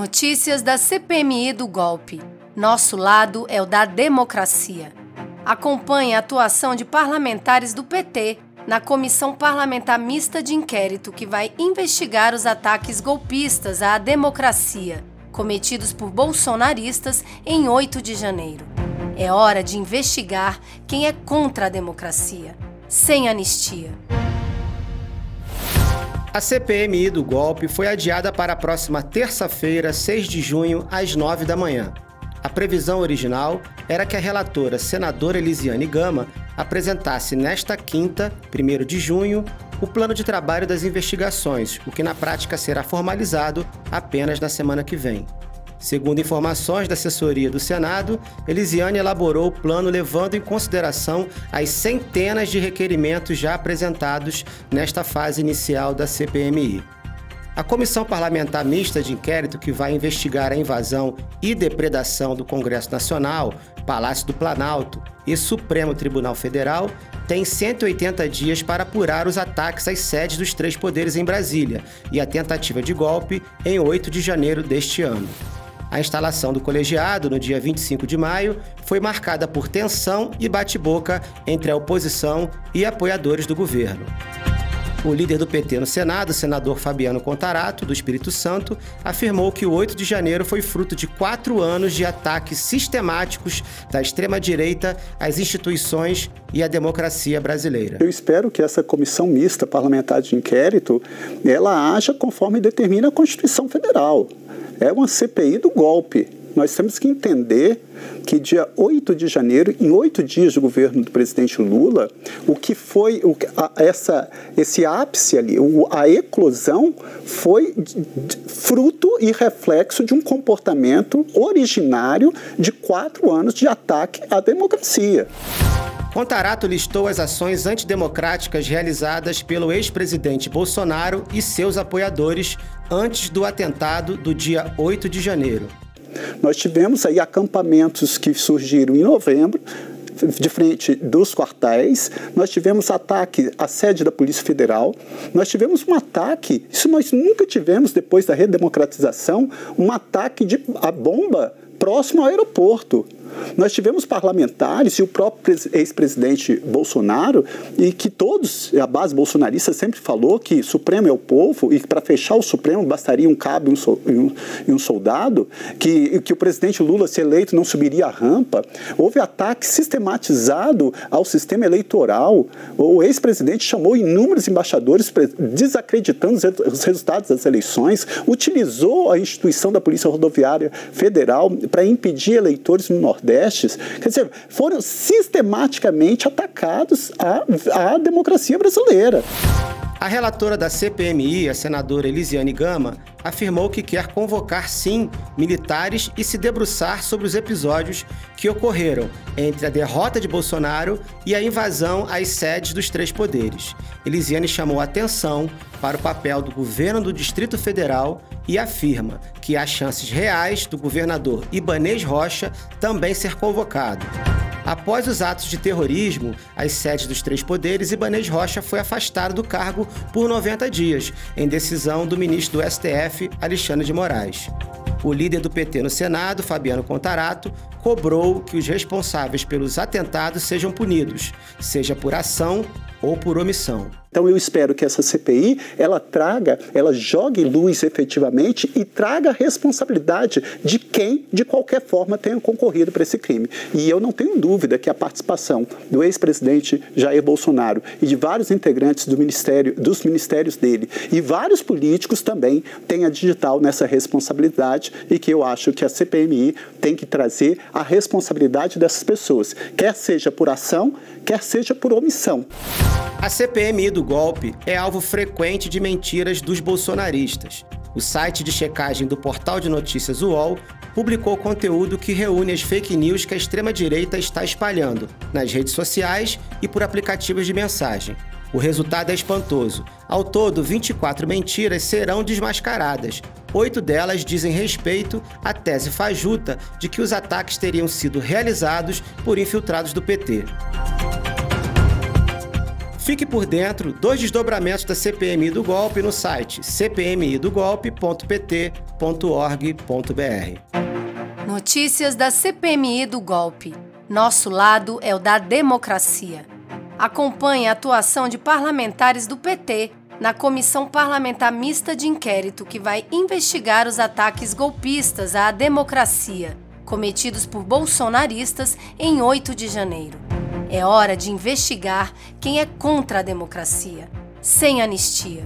Notícias da CPMI do golpe. Nosso lado é o da democracia. Acompanhe a atuação de parlamentares do PT na Comissão Parlamentar Mista de Inquérito que vai investigar os ataques golpistas à democracia cometidos por bolsonaristas em 8 de janeiro. É hora de investigar quem é contra a democracia, sem anistia. A CPMI do golpe foi adiada para a próxima terça-feira, 6 de junho, às 9 da manhã. A previsão original era que a relatora senadora Elisiane Gama apresentasse nesta quinta, 1 de junho, o plano de trabalho das investigações, o que na prática será formalizado apenas na semana que vem. Segundo informações da assessoria do Senado, Elisiane elaborou o plano levando em consideração as centenas de requerimentos já apresentados nesta fase inicial da CPMI. A Comissão Parlamentar Mista de Inquérito, que vai investigar a invasão e depredação do Congresso Nacional, Palácio do Planalto e Supremo Tribunal Federal, tem 180 dias para apurar os ataques às sedes dos três poderes em Brasília e a tentativa de golpe em 8 de janeiro deste ano. A instalação do colegiado, no dia 25 de maio, foi marcada por tensão e bate-boca entre a oposição e apoiadores do governo. O líder do PT no Senado, senador Fabiano Contarato, do Espírito Santo, afirmou que o 8 de janeiro foi fruto de quatro anos de ataques sistemáticos da extrema-direita às instituições e à democracia brasileira. Eu espero que essa comissão mista parlamentar de inquérito ela haja conforme determina a Constituição Federal é uma CPI do golpe. Nós temos que entender que dia 8 de janeiro, em oito dias do governo do presidente Lula, o que foi o, a, essa, esse ápice ali, o, a eclosão, foi fruto e reflexo de um comportamento originário de quatro anos de ataque à democracia. Contarato listou as ações antidemocráticas realizadas pelo ex-presidente Bolsonaro e seus apoiadores antes do atentado do dia 8 de janeiro. Nós tivemos aí acampamentos que surgiram em novembro, de frente dos quartéis, nós tivemos ataque à sede da Polícia Federal, nós tivemos um ataque, isso nós nunca tivemos depois da redemocratização, um ataque de a bomba próximo ao aeroporto. Nós tivemos parlamentares e o próprio ex-presidente Bolsonaro, e que todos, a base bolsonarista sempre falou que Supremo é o povo e que para fechar o Supremo bastaria um cabo e um, um, soldado, que, que o presidente Lula, se eleito, não subiria a rampa. Houve ataque sistematizado ao sistema eleitoral. O ex-presidente chamou inúmeros embaixadores desacreditando os resultados das eleições, utilizou a instituição da Polícia Rodoviária Federal para impedir eleitores no Nordeste Nordestes, quer dizer, foram sistematicamente atacados a, a democracia brasileira. A relatora da CPMI, a senadora Elisiane Gama, afirmou que quer convocar sim militares e se debruçar sobre os episódios que ocorreram entre a derrota de Bolsonaro e a invasão às sedes dos três poderes. Elisiane chamou atenção para o papel do governo do Distrito Federal e afirma que há chances reais do governador Ibanês Rocha também ser convocado. Após os atos de terrorismo, as sedes dos três poderes, Ibanez Rocha foi afastado do cargo por 90 dias, em decisão do ministro do STF, Alexandre de Moraes. O líder do PT no Senado, Fabiano Contarato, cobrou que os responsáveis pelos atentados sejam punidos, seja por ação ou por omissão. Então eu espero que essa CPI ela traga, ela jogue luz efetivamente e traga responsabilidade de quem de qualquer forma tenha concorrido para esse crime. E eu não tenho dúvida que a participação do ex-presidente Jair Bolsonaro e de vários integrantes do ministério, dos ministérios dele e vários políticos também têm a digital nessa responsabilidade e que eu acho que a CPMI tem que trazer a responsabilidade dessas pessoas, quer seja por ação, quer seja por omissão. A CPMI do golpe é alvo frequente de mentiras dos bolsonaristas. O site de checagem do portal de notícias UOL publicou conteúdo que reúne as fake news que a extrema-direita está espalhando nas redes sociais e por aplicativos de mensagem. O resultado é espantoso. Ao todo, 24 mentiras serão desmascaradas. Oito delas dizem respeito à tese fajuta de que os ataques teriam sido realizados por infiltrados do PT. Fique por dentro dos desdobramentos da CPMI do golpe no site cpmidogolpe.pt.org.br. Notícias da CPMI do golpe. Nosso lado é o da democracia. Acompanhe a atuação de parlamentares do PT na Comissão Parlamentar Mista de Inquérito que vai investigar os ataques golpistas à democracia cometidos por bolsonaristas em 8 de janeiro. É hora de investigar quem é contra a democracia, sem anistia.